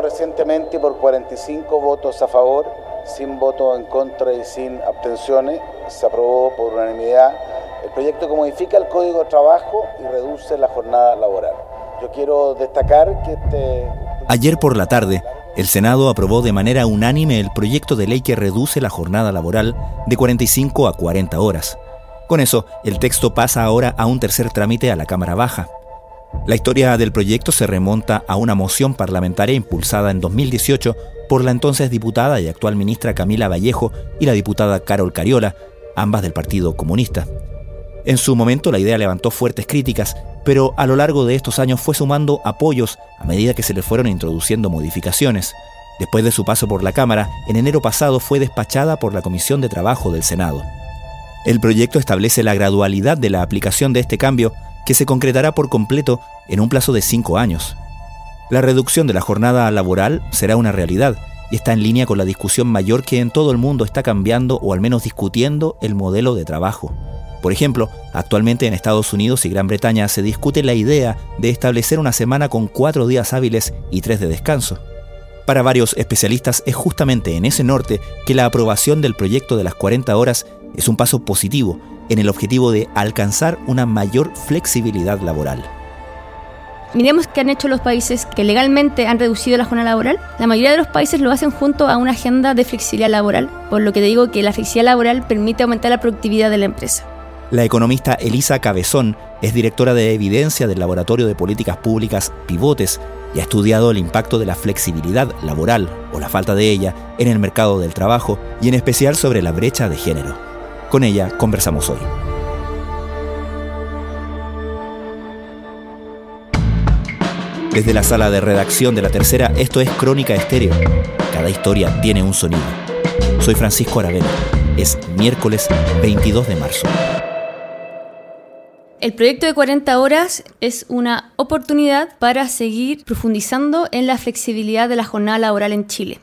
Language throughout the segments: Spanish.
recientemente por 45 votos a favor, sin votos en contra y sin abstenciones. Se aprobó por unanimidad el proyecto que modifica el Código de Trabajo y reduce la jornada laboral. Yo quiero destacar que este... Ayer por la tarde, el Senado aprobó de manera unánime el proyecto de ley que reduce la jornada laboral de 45 a 40 horas. Con eso, el texto pasa ahora a un tercer trámite a la Cámara Baja. La historia del proyecto se remonta a una moción parlamentaria impulsada en 2018 por la entonces diputada y actual ministra Camila Vallejo y la diputada Carol Cariola, ambas del Partido Comunista. En su momento la idea levantó fuertes críticas, pero a lo largo de estos años fue sumando apoyos a medida que se le fueron introduciendo modificaciones. Después de su paso por la Cámara, en enero pasado fue despachada por la Comisión de Trabajo del Senado. El proyecto establece la gradualidad de la aplicación de este cambio, que se concretará por completo en un plazo de cinco años. La reducción de la jornada laboral será una realidad y está en línea con la discusión mayor que en todo el mundo está cambiando o al menos discutiendo el modelo de trabajo. Por ejemplo, actualmente en Estados Unidos y Gran Bretaña se discute la idea de establecer una semana con cuatro días hábiles y tres de descanso. Para varios especialistas es justamente en ese norte que la aprobación del proyecto de las 40 horas es un paso positivo en el objetivo de alcanzar una mayor flexibilidad laboral. Miremos qué han hecho los países que legalmente han reducido la jornada laboral. La mayoría de los países lo hacen junto a una agenda de flexibilidad laboral, por lo que te digo que la flexibilidad laboral permite aumentar la productividad de la empresa. La economista Elisa Cabezón es directora de evidencia del Laboratorio de Políticas Públicas Pivotes y ha estudiado el impacto de la flexibilidad laboral o la falta de ella en el mercado del trabajo y en especial sobre la brecha de género. Con ella conversamos hoy. Desde la sala de redacción de la tercera, esto es Crónica Estéreo. Cada historia tiene un sonido. Soy Francisco Aravena. Es miércoles 22 de marzo. El proyecto de 40 horas es una oportunidad para seguir profundizando en la flexibilidad de la jornada laboral en Chile.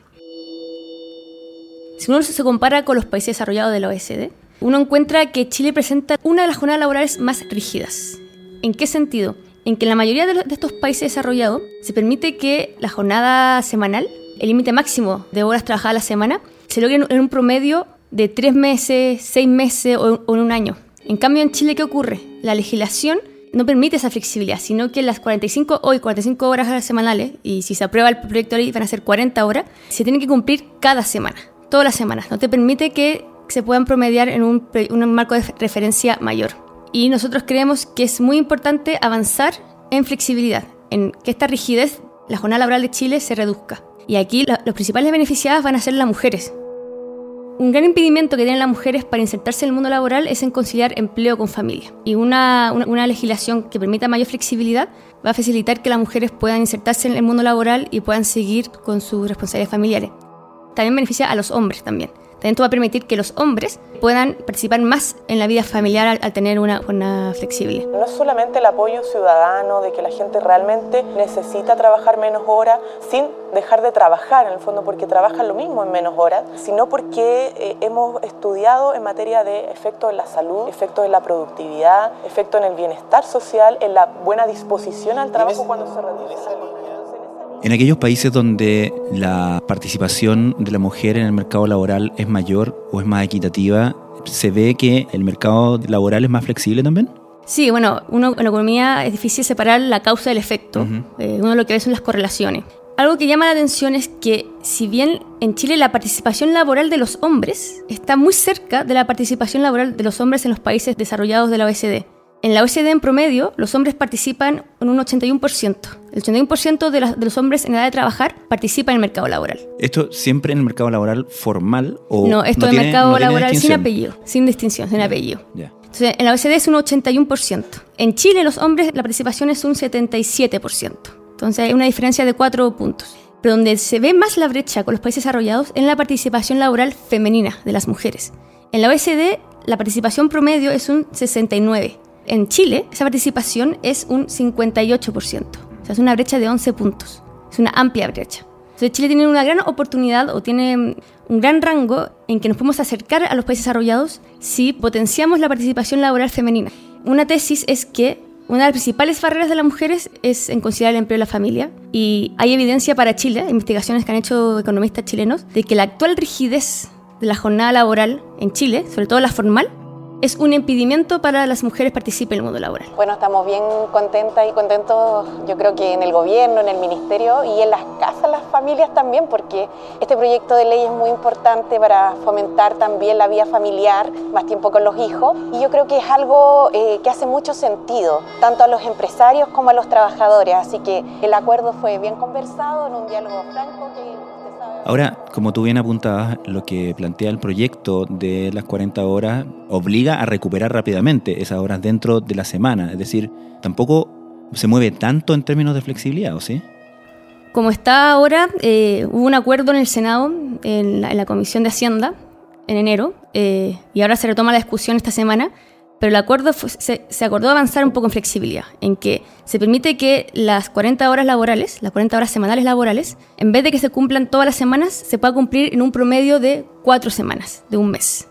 Si uno se compara con los países desarrollados de la OECD, uno encuentra que Chile presenta una de las jornadas laborales más rígidas. ¿En qué sentido? En que en la mayoría de, estos países desarrollados se permite que la jornada semanal, el límite máximo de horas trabajadas a la semana, se logre en un promedio de tres meses, seis meses o en un año. En cambio, en Chile, ¿qué ocurre? La legislación no permite esa flexibilidad, sino que las 45 hoy 45 horas semanales, y si se aprueba el proyecto de ley van a ser 40 horas, se tienen que cumplir cada semana, todas las semanas. No te permite que se puedan promediar en un, marco de referencia mayor. Y nosotros creemos que es muy importante avanzar en flexibilidad, en que esta rigidez, la jornada laboral de Chile, se reduzca. Y aquí los principales beneficiadas van a ser las mujeres, un gran impedimento que tienen las mujeres para insertarse en el mundo laboral es en conciliar empleo con familia. Y una, una, legislación que permita mayor flexibilidad va a facilitar que las mujeres puedan insertarse en el mundo laboral y puedan seguir con sus responsabilidades familiares. También beneficia a los hombres también. También esto va a permitir que los hombres puedan participar más en la vida familiar al, tener una jornada flexible. No es solamente el apoyo ciudadano de que la gente realmente necesita trabajar menos horas sin dejar de trabajar en el fondo porque trabajan lo mismo en menos horas, sino porque eh, hemos estudiado en materia de efectos en la salud, efectos en la productividad, efectos en el bienestar social, en la buena disposición al trabajo cuando se reduce. En aquellos países donde la participación de la mujer en el mercado laboral es mayor o es más equitativa, ¿se ve que el mercado laboral es más flexible también? Sí, bueno, uno en la economía es difícil separar la causa del efecto. Eh, uno lo que ve son las correlaciones. Algo que llama la atención es que si bien en Chile la participación laboral de los hombres está muy cerca de la participación laboral de los hombres en los países desarrollados de la OECD, en la OECD en promedio, los hombres participan en un 81%. El 81% de, de, los hombres en edad de trabajar participan en el mercado laboral. ¿Esto siempre en el mercado laboral formal o No, esto en el mercado laboral sin apellido, sin distinción, sin apellido. Entonces, en la OECD es un 81%. En Chile, los hombres, la participación es un 77%. Entonces, hay una diferencia de 4 puntos. Pero donde se ve más la brecha con los países desarrollados es en la participación laboral femenina de las mujeres. En la OECD, la participación promedio es un 69%. En Chile, esa participación es un 58%. O sea, es una brecha de 11 puntos. Es una amplia brecha. Entonces, Chile tiene una gran oportunidad o tiene un gran rango en que nos podemos acercar a los países desarrollados si potenciamos la participación laboral femenina. Una tesis es que Una de las principales barreras de las mujeres es en considerar el empleo de la familia y hay evidencia para Chile, investigaciones que han hecho economistas chilenos, de que la actual rigidez de la jornada laboral en Chile, sobre todo la formal, es un impedimento para las mujeres participen en el mundo laboral. Bueno, estamos bien contentas y contentos, yo creo que en el gobierno, en el ministerio y en las casas, las familias también, porque este proyecto de ley es muy importante para fomentar también la vida familiar, más tiempo con los hijos, y yo creo que es algo eh, que hace mucho sentido, tanto a los empresarios como a los trabajadores, así que el acuerdo fue bien conversado en un diálogo franco que Ahora, como tú bien apuntabas, lo que plantea el proyecto de las 40 horas obliga a recuperar rápidamente esas horas dentro de la semana. Es decir, tampoco se mueve tanto en términos de flexibilidad, ¿o sí? Como está ahora, eh, hubo un acuerdo en el Senado, en la, Comisión de Hacienda, en enero, eh, y ahora se retoma la discusión esta semana, pero el acuerdo se, acordó avanzar un poco en flexibilidad, en que se permite que las 40 horas laborales, las 40 horas semanales laborales, en vez de que se cumplan todas las semanas, se pueda cumplir en un promedio de cuatro semanas, de un mes.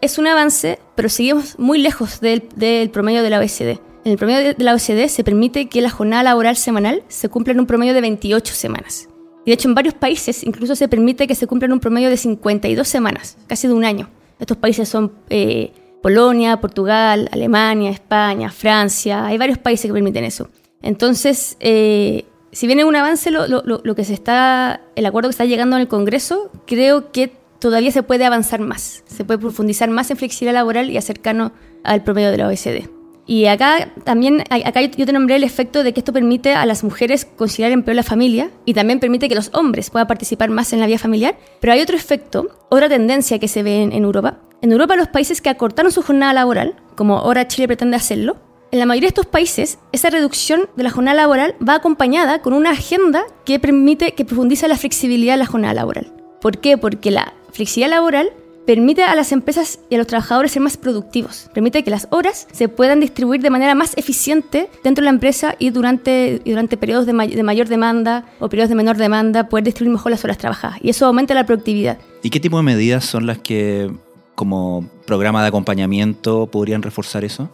Es un avance, pero seguimos muy lejos del, promedio de la OECD. En el promedio de la OECD se permite que la jornada laboral semanal se cumpla en un promedio de 28 semanas. Y de hecho en varios países incluso se permite que se cumpla en un promedio de 52 semanas, casi de un año. Estos países son eh, Polonia, Portugal, Alemania, España, Francia, hay varios países que permiten eso. Entonces, eh, si viene un avance lo, que se está, el acuerdo que está llegando en el Congreso, creo que todavía se puede avanzar más, se puede profundizar más en flexibilidad laboral y acercarnos al promedio de la OECD. Y acá también, acá yo te nombré el efecto de que esto permite a las mujeres conciliar el empleo de la familia y también permite que los hombres puedan participar más en la vida familiar. Pero hay otro efecto, otra tendencia que se ve en Europa, en Europa, los países que acortaron su jornada laboral, como ahora Chile pretende hacerlo, en la mayoría de estos países, esa reducción de la jornada laboral va acompañada con una agenda que permite que profundice la flexibilidad de la jornada laboral. ¿Por qué? Porque la flexibilidad laboral permite a las empresas y a los trabajadores ser más productivos, permite que las horas se puedan distribuir de manera más eficiente dentro de la empresa y durante, durante periodos de, de, mayor demanda o periodos de menor demanda poder distribuir mejor las horas trabajadas y eso aumenta la productividad. ¿Y qué tipo de medidas son las que como programa de acompañamiento podrían reforzar eso?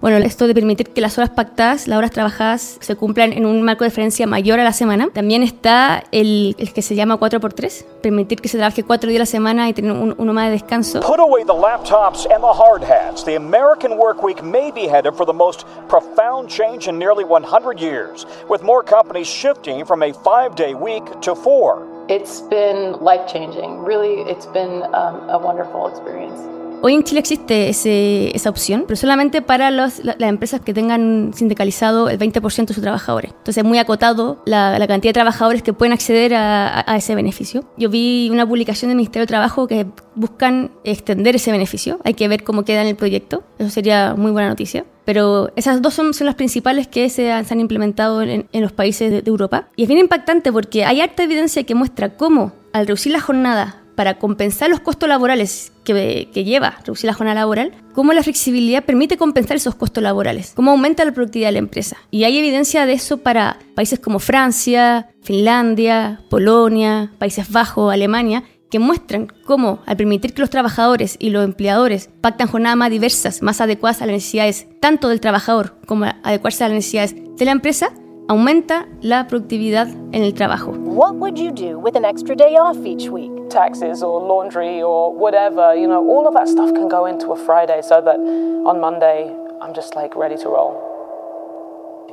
Bueno, esto de permitir que las horas pactadas, las horas trabajadas, se cumplan en un marco de diferencia mayor a la semana. También está el, el que se llama 4x3, permitir que se trabaje cuatro días a la semana y tener un, uno más de descanso. Put away the laptops and the hard hats. The American work week may be headed for the most profound change in nearly 100 years, with more companies shifting from a five-day week to four. It's been life changing. Really, it's been a wonderful experience. Hoy en Chile existe ese, esa opción, pero solamente para los, las empresas que tengan sindicalizado el 20% de sus trabajadores. Entonces es muy acotado la, la cantidad de trabajadores que pueden acceder a, a, ese beneficio. Yo vi una publicación del Ministerio de Trabajo que buscan extender ese beneficio. Hay que ver cómo queda en el proyecto. Eso sería muy buena noticia. Pero esas dos son, son las principales que se han, implementado en, los países de, de Europa. Y es bien impactante porque hay harta evidencia que muestra cómo al reducir la jornada para compensar los costos laborales que, que, lleva reducir la jornada laboral, cómo la flexibilidad permite compensar esos costos laborales, cómo aumenta la productividad de la empresa. Y hay evidencia de eso para países como Francia, Finlandia, Polonia, Países Bajos, Alemania, que muestran cómo, al permitir que los trabajadores y los empleadores pactan jornadas más diversas, más adecuadas a las necesidades tanto del trabajador como adecuarse a las necesidades de la empresa, aumenta la productividad en el trabajo. What would you do with an extra day off each week? Taxes or laundry or whatever, you know, all of that stuff can go into a Friday so that on Monday I'm just like ready to roll.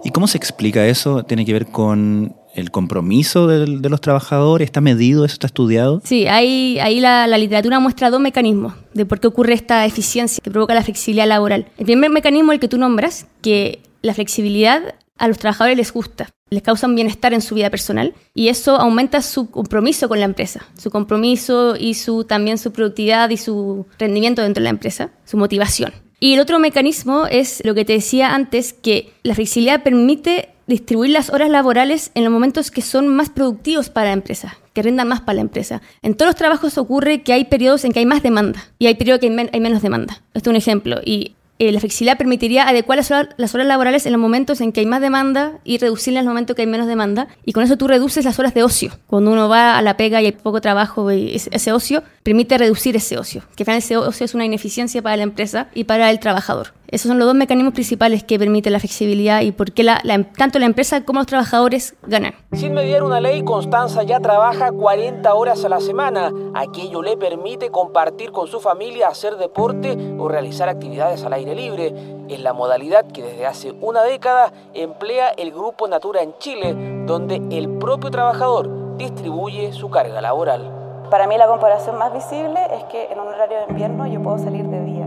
¿Y cómo se explica eso? ¿Tiene que ver con el compromiso de, los trabajadores? ¿Está medido? ¿Eso está estudiado? Sí, hay, ahí la, la, literatura muestra dos mecanismos de por qué ocurre esta eficiencia que provoca la flexibilidad laboral. El primer mecanismo, el que tú nombras, que la flexibilidad a los trabajadores les gusta, les causa un bienestar en su vida personal y eso aumenta su compromiso con la empresa, su compromiso y su, también su productividad y su rendimiento dentro de la empresa, su motivación. Y el otro mecanismo es lo que te decía antes, que la flexibilidad permite distribuir las horas laborales en los momentos que son más productivos para la empresa, que rindan más para la empresa. En todos los trabajos ocurre que hay periodos en que hay más demanda y hay periodos que hay, men hay menos demanda. Esto es un ejemplo. Y eh, la flexibilidad permitiría adecuar las horas, laborales en los momentos en que hay más demanda y reducirlas en los momentos que hay menos demanda. Y con eso tú reduces las horas de ocio. Cuando uno va a la pega y hay poco trabajo, y ese ocio permite reducir ese ocio. Que al final ese ocio es una ineficiencia para la empresa y para el trabajador. Esos son los dos mecanismos principales que permiten la flexibilidad y por qué la, tanto la empresa como los trabajadores ganan. Sin mediar una ley, Constanza ya trabaja 40 horas a la semana. Aquello le permite compartir con su familia, hacer deporte o realizar actividades al aire libre. Es la modalidad que desde hace una década emplea el Grupo Natura en Chile, donde el propio trabajador distribuye su carga laboral. Para mí la comparación más visible es que en un horario de invierno yo puedo salir de día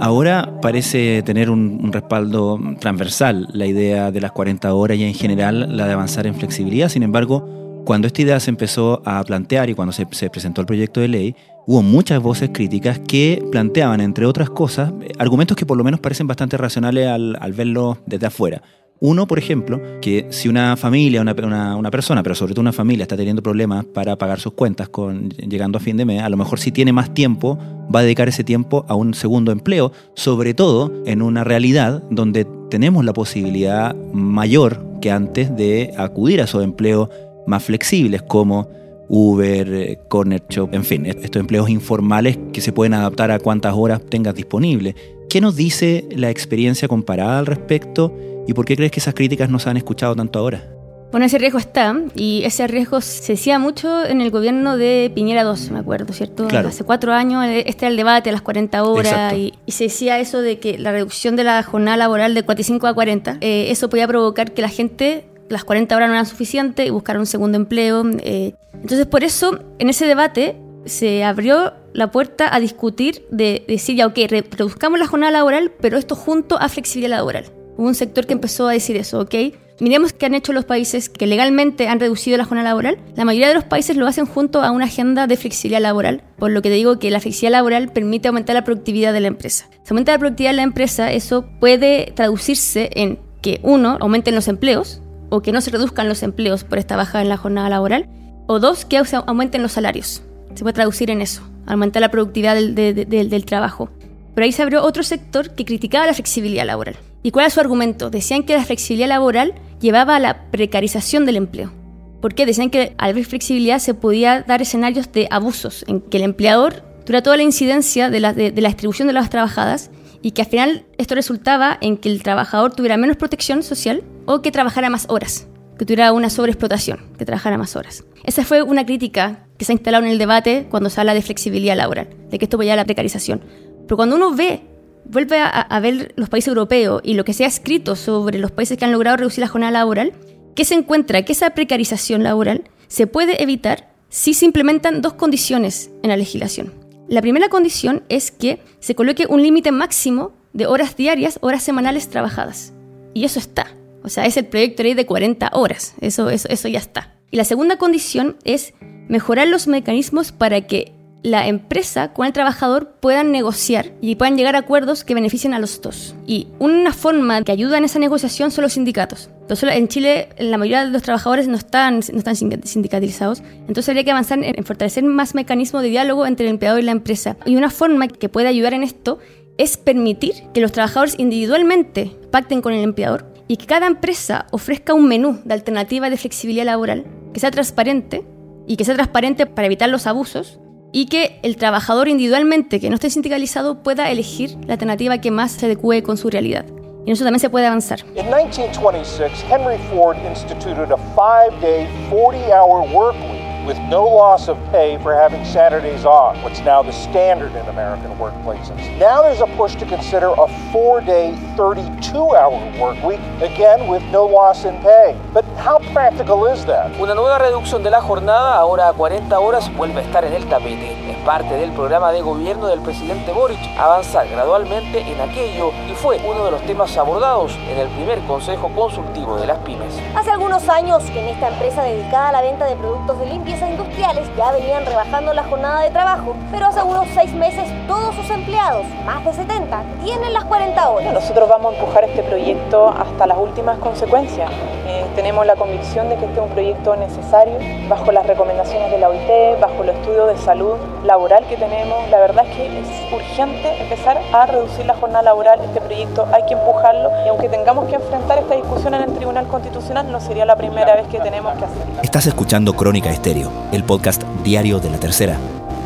Ahora parece tener un, respaldo transversal la idea de las 40 horas y en general la de avanzar en flexibilidad. Sin embargo, cuando esta idea se empezó a plantear y cuando se, presentó el proyecto de ley, hubo muchas voces críticas que planteaban, entre otras cosas, argumentos que por lo menos parecen bastante racionales al, al verlo desde afuera. Uno, por ejemplo, que si una familia, una, una, persona, pero sobre todo una familia, está teniendo problemas para pagar sus cuentas con, llegando a fin de mes, a lo mejor si tiene más tiempo, va a dedicar ese tiempo a un segundo empleo, sobre todo en una realidad donde tenemos la posibilidad mayor que antes de acudir a esos empleos más flexibles como Uber, Corner Shop, en fin, estos empleos informales que se pueden adaptar a cuántas horas tengas disponible. ¿Qué nos dice la experiencia comparada al respecto? ¿Y por qué crees que esas críticas no se han escuchado tanto ahora? Bueno, ese riesgo está, y ese riesgo se decía mucho en el gobierno de Piñera II, me acuerdo, ¿cierto? Hace cuatro años, eh, este era el debate a las 40 horas, y, se decía eso de que la reducción de la jornada laboral de 45 a 40, eh, eso podía provocar que la gente, las 40 horas no eran suficientes y buscara un segundo empleo. Eh. Entonces, por eso, en ese debate se abrió la puerta a discutir de, de decir, ya, ok, reduzcamos la jornada laboral, pero esto junto a flexibilidad laboral. Hubo un sector que empezó a decir eso, ¿ok? Miremos qué han hecho los países que legalmente han reducido la jornada laboral. La mayoría de los países lo hacen junto a una agenda de flexibilidad laboral, por lo que te digo que la flexibilidad laboral permite aumentar la productividad de la empresa. Si aumenta la productividad de la empresa, eso puede traducirse en que uno, aumenten los empleos, o que no se reduzcan los empleos por esta baja en la jornada laboral, o dos, que aumenten los salarios. Se puede traducir en eso, aumentar la productividad del, del trabajo. Pero ahí se abrió otro sector que criticaba la flexibilidad laboral. ¿Y cuál era su argumento? Decían que la flexibilidad laboral llevaba a la precarización del empleo. ¿Por qué? Decían que al haber flexibilidad se podía dar escenarios de abusos, en que el empleador tuviera toda la incidencia de la, de, la distribución de las trabajadas y que al final esto resultaba en que el trabajador tuviera menos protección social o que trabajara más horas, que tuviera una sobreexplotación, que trabajara más horas. Esa fue una crítica que se ha instalado en el debate cuando se habla de flexibilidad laboral, de que esto vaya a la precarización. Pero cuando uno ve vuelve a, ver los países europeos y lo que se ha escrito sobre los países que han logrado reducir la jornada laboral, que se encuentra que esa precarización laboral se puede evitar si se implementan dos condiciones en la legislación. La primera condición es que se coloque un límite máximo de horas diarias, horas semanales trabajadas. Y eso está. O sea, es el proyecto de ley de 40 horas. Eso, eso, eso ya está. Y la segunda condición es mejorar los mecanismos para que la empresa con el trabajador puedan negociar y puedan llegar a acuerdos que beneficien a los dos. Y una forma que ayuda en esa negociación son los sindicatos. Entonces, en Chile, la mayoría de los trabajadores no están, no están sindicalizados. Entonces, habría que avanzar en, fortalecer más mecanismos de diálogo entre el empleador y la empresa. Y una forma que puede ayudar en esto es permitir que los trabajadores individualmente pacten con el empleador y que cada empresa ofrezca un menú de alternativa de flexibilidad laboral que sea transparente y que sea transparente para evitar los abusos y que el trabajador individualmente que no esté sindicalizado pueda elegir la alternativa que más se adecue con su realidad. Y eso también se puede avanzar. En 1926, Henry Ford instituted a five-day, 40-hour work week with no loss of pay for having Saturdays off, what's now the standard in American workplaces. Now there's a push to consider a four-day, 32-hour work week, again with no loss in pay. But how practical is that? Una nueva reducción de la jornada, ahora a 40 horas, vuelve a estar en el tapete. Parte del programa de gobierno del presidente Boric avanzar gradualmente en aquello y fue uno de los temas abordados en el primer Consejo Consultivo de las Pymes. Hace algunos años que en esta empresa dedicada a la venta de productos de limpieza industriales ya venían rebajando la jornada de trabajo, pero hace unos seis meses todos sus empleados, más de 70, tienen las 40 horas. Nosotros vamos a empujar este proyecto hasta las últimas consecuencias. Eh, tenemos la convicción de que este es un proyecto necesario, bajo las recomendaciones de la OIT, bajo el estudio de salud laboral que tenemos. La verdad es que es urgente empezar a reducir la jornada laboral. Este proyecto hay que empujarlo y aunque tengamos que enfrentar esta discusión en el Tribunal Constitucional, no sería la primera vez que tenemos que hacerlo. Estás escuchando Crónica Estéreo el podcast diario de la tercera.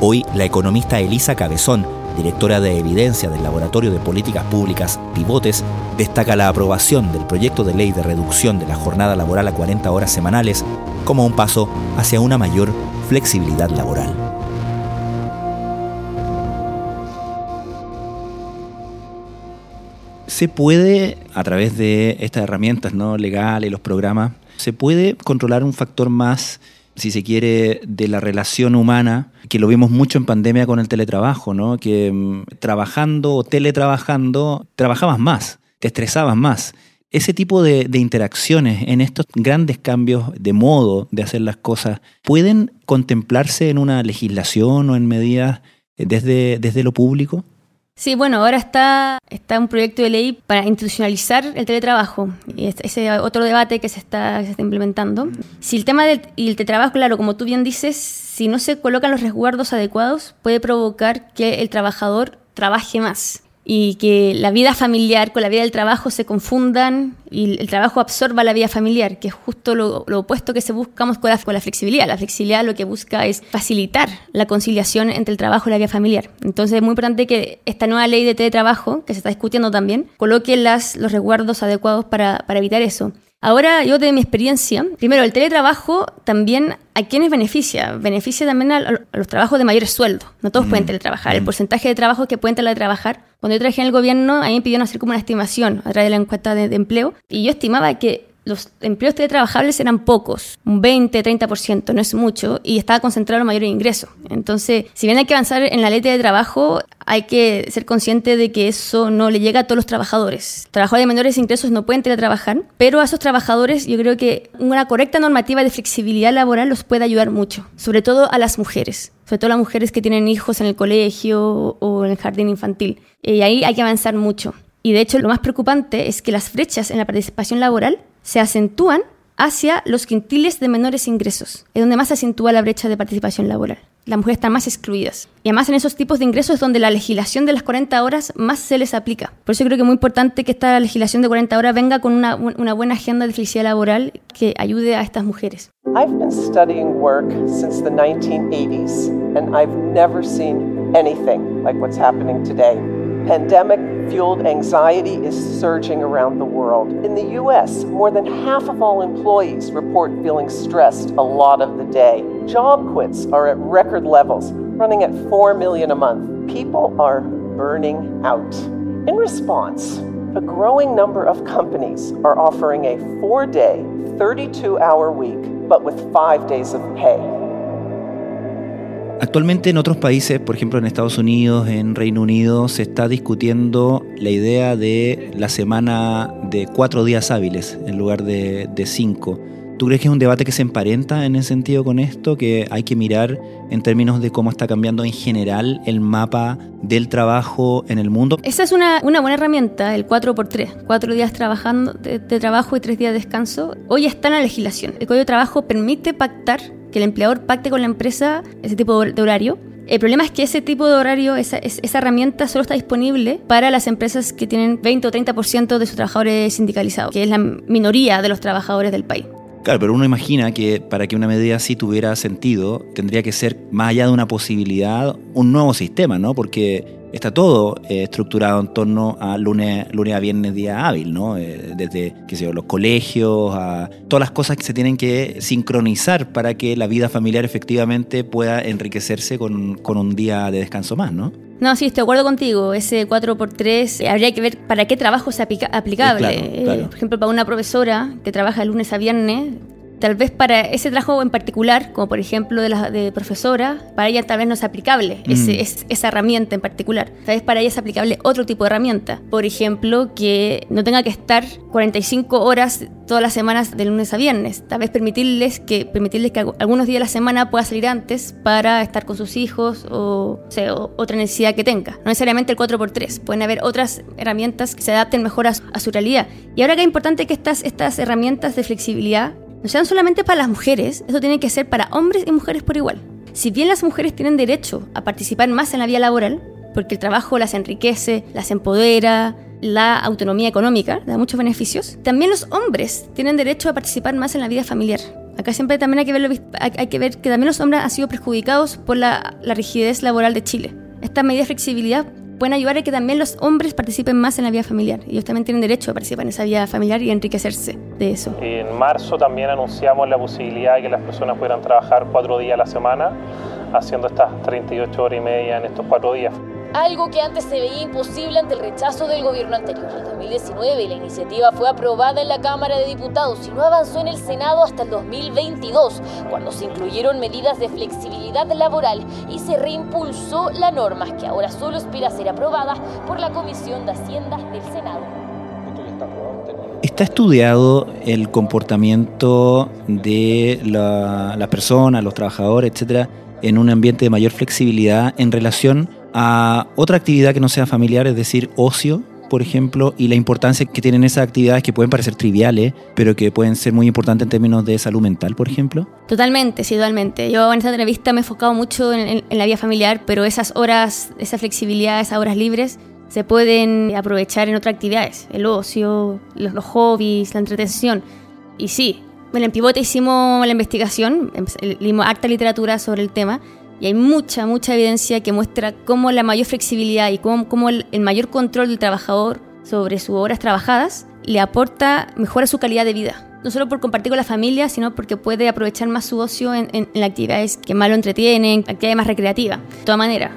Hoy, la economista Elisa Cabezón directora de evidencia del Laboratorio de Políticas Públicas Pivotes, destaca la aprobación del proyecto de ley de reducción de la jornada laboral a 40 horas semanales como un paso hacia una mayor flexibilidad laboral. Se puede, a través de estas herramientas ¿no? legales, los programas, se puede controlar un factor más, si se quiere, de la relación humana, que lo vimos mucho en pandemia con el teletrabajo, ¿no? que mm, trabajando o teletrabajando trabajabas más, te estresabas más. Ese tipo de, de, interacciones en estos grandes cambios de modo de hacer las cosas, ¿pueden contemplarse en una legislación o en medidas desde, desde lo público? Sí, bueno, ahora está, está un proyecto de ley para institucionalizar el teletrabajo. Y ese otro debate que se está, se está implementando. Si el tema del el teletrabajo, claro, como tú bien dices, si no se colocan los resguardos adecuados, puede provocar que el trabajador trabaje más y que la vida familiar con la vida del trabajo se confundan y el trabajo absorba la vida familiar, que es justo lo, opuesto que se buscamos con la, con la, flexibilidad. La flexibilidad lo que busca es facilitar la conciliación entre el trabajo y la vida familiar. Entonces es muy importante que esta nueva ley de teletrabajo, que se está discutiendo también, coloque las, los resguardos adecuados para, para evitar eso. Ahora, yo de mi experiencia, primero, el teletrabajo también a quiénes beneficia. Beneficia también a, los trabajos de mayores sueldos. No todos pueden mm, teletrabajar. El porcentaje de trabajos que pueden teletrabajar. Cuando yo trabajé en el gobierno, a mí me pidieron hacer como una estimación a través de la encuesta de empleo. Y yo estimaba que los empleos teletrabajables eran pocos, un 20, 30%, no es mucho, y estaba concentrado el mayor ingreso. Entonces, si bien hay que avanzar en la ley de trabajo, hay que ser consciente de que eso no le llega a todos los trabajadores. Trabajadores de menores ingresos no pueden teletrabajar, pero a esos trabajadores yo creo que una correcta normativa de flexibilidad laboral los puede ayudar mucho, sobre todo a las mujeres sobre todo las mujeres que tienen hijos en el colegio o en el jardín infantil. Y ahí hay que avanzar mucho. Y de hecho lo más preocupante es que las brechas en la participación laboral se acentúan hacia los quintiles de menores ingresos, es donde más se acentúa la brecha de participación laboral. Las mujeres están más excluidas. Y además en esos tipos de ingresos es donde la legislación de las 40 horas más se les aplica. Por eso creo que es muy importante que esta legislación de 40 horas venga con una, buena agenda de felicidad laboral que ayude a estas mujeres. I've been studying work since the 1980s and I've never seen anything like what's happening today. Pandemic fueled anxiety is surging around the world. In the US, more than half of all employees report feeling stressed a lot of the day. Job quits are at record levels, running at 4 million a month. People are burning out. In response, a growing number of companies are offering a four day, 32 hour week, but with five days of pay. Actualmente en otros países, por ejemplo en Estados Unidos, en Reino Unido, se está discutiendo la idea de la semana de cuatro días hábiles en lugar de, cinco. ¿Tú crees que es un debate que se emparenta en ese sentido con esto? Que hay que mirar en términos de cómo está cambiando en general el mapa del trabajo en el mundo. Esa es una, buena herramienta, el 4x3. Cuatro días trabajando de, de trabajo y tres días de descanso. Hoy está en la legislación. El Código de Trabajo permite pactar que el empleador pacte con la empresa ese tipo de horario. El problema es que ese tipo de horario, esa, esa herramienta solo está disponible para las empresas que tienen 20 o 30% de sus trabajadores sindicalizados, que es la minoría de los trabajadores del país. Claro, pero uno imagina que para que una medida así tuviera sentido, tendría que ser, más allá de una posibilidad, un nuevo sistema, ¿no? Porque está todo eh, estructurado en torno a lunes, lunes a viernes día hábil, ¿no? Eh, desde qué sé yo, los colegios, a todas las cosas que se tienen que sincronizar para que la vida familiar efectivamente pueda enriquecerse con, con un día de descanso más, ¿no? No, sí, estoy de acuerdo contigo. Ese 4x3 eh, habría que ver para qué trabajo es aplicable. por ejemplo, para una profesora que trabaja de lunes a viernes, Tal vez para ese trabajo en particular, como por ejemplo de la de profesora, para ella tal vez no es aplicable mm. esa herramienta en particular. Tal vez para ella es aplicable otro tipo de herramienta. Por ejemplo, que no tenga que estar 45 horas todas las semanas de lunes a viernes. Tal vez permitirles que, permitirles que algunos días de la semana pueda salir antes para estar con sus hijos o, otra necesidad que tenga. No necesariamente el 4x3. Pueden haber otras herramientas que se adapten mejor a, su realidad. Y ahora que es importante que estas, estas herramientas de flexibilidad no sean solamente para las mujeres, eso tiene que ser para hombres y mujeres por igual. Si bien las mujeres tienen derecho a participar más en la vida laboral, porque el trabajo las enriquece, las empodera, la autonomía económica, da muchos beneficios, también los hombres tienen derecho a participar más en la vida familiar. Acá siempre también hay que ver, hay que, ver que también los hombres han sido perjudicados por la, la rigidez laboral de Chile. Estas medidas de flexibilidad pueden ayudar a que también los hombres participen más en la vida familiar. Ellos también tienen derecho a participar en esa vida familiar y enriquecerse de eso. En marzo también anunciamos la posibilidad de que las personas pudieran trabajar cuatro días a la semana, haciendo estas 38 horas y media en estos cuatro días algo que antes se veía imposible ante el rechazo del gobierno anterior. En 2019 la iniciativa fue aprobada en la Cámara de Diputados y no avanzó en el Senado hasta el 2022, cuando se incluyeron medidas de flexibilidad laboral y se reimpulsó la norma, que ahora solo espera ser aprobada por la Comisión de Hacienda del Senado. ¿Está estudiado el comportamiento de la, la persona, los trabajadores, etcétera, en un ambiente de mayor flexibilidad en relación a otra actividad que no sea familiar, es decir, ocio, por ejemplo, y la importancia que tienen esas actividades que pueden parecer triviales, pero que pueden ser muy importantes en términos de salud mental, por ejemplo? Totalmente, sí, totalmente. Yo en esta entrevista me he enfocado mucho en, la vida familiar, pero esas horas, esa flexibilidad, esas horas libres, se pueden aprovechar en otras actividades, el ocio, los, los hobbies, la entretención. Y sí, en el pivote hicimos la investigación, leímos harta literatura sobre el tema, y hay mucha, mucha evidencia que muestra cómo la mayor flexibilidad y cómo, el, mayor control del trabajador sobre sus horas trabajadas le aporta, mejora su calidad de vida. No solo por compartir con la familia, sino porque puede aprovechar más su ocio en, en, actividades que más lo entretienen, actividades más recreativas. De todas maneras,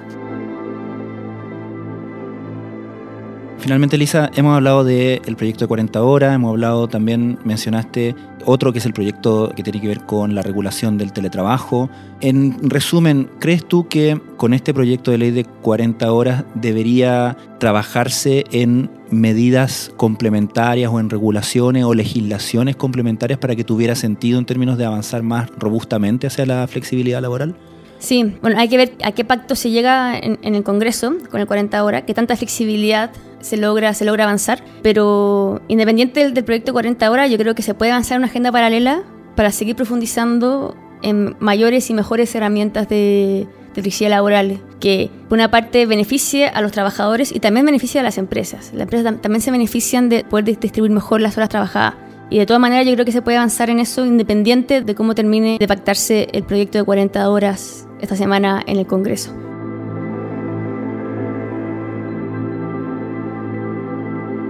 Finalmente, Lisa, hemos hablado del proyecto de 40 horas, hemos hablado también, mencionaste otro que es el proyecto que tiene que ver con la regulación del teletrabajo. En resumen, ¿crees tú que con este proyecto de ley de 40 horas debería trabajarse en medidas complementarias o en regulaciones o legislaciones complementarias para que tuviera sentido en términos de avanzar más robustamente hacia la flexibilidad laboral? Sí, bueno, hay que ver a qué pacto se llega en, el Congreso con el 40 horas, qué tanta flexibilidad se logra, se logra avanzar, pero independiente del, proyecto 40 horas, yo creo que se puede avanzar una agenda paralela para seguir profundizando en mayores y mejores herramientas de, de flexibilidad laboral, que por una parte beneficie a los trabajadores y también beneficie a las empresas. Las empresas también se benefician de poder distribuir mejor las horas trabajadas. Y de todas maneras yo creo que se puede avanzar en eso independiente de cómo termine de pactarse el proyecto de 40 horas esta semana en el Congreso.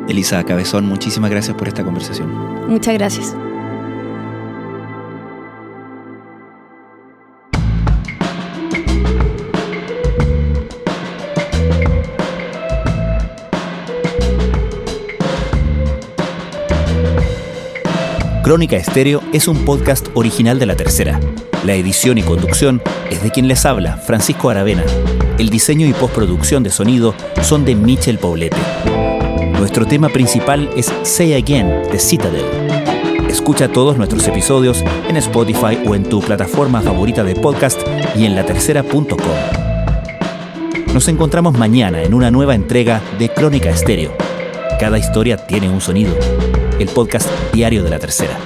Elisa Cabezón, muchísimas gracias por esta conversación. Muchas gracias. Crónica Estéreo es un podcast original de La Tercera. La edición y conducción es de quien les habla, Francisco Aravena. El diseño y postproducción de sonido son de Michel Poblete. Nuestro tema principal es Say Again de Citadel. Escucha todos nuestros episodios en Spotify o en tu plataforma favorita de podcast y en latercera.com. Nos encontramos mañana en una nueva entrega de Crónica Estéreo. Cada historia tiene un sonido el podcast diario de la tercera.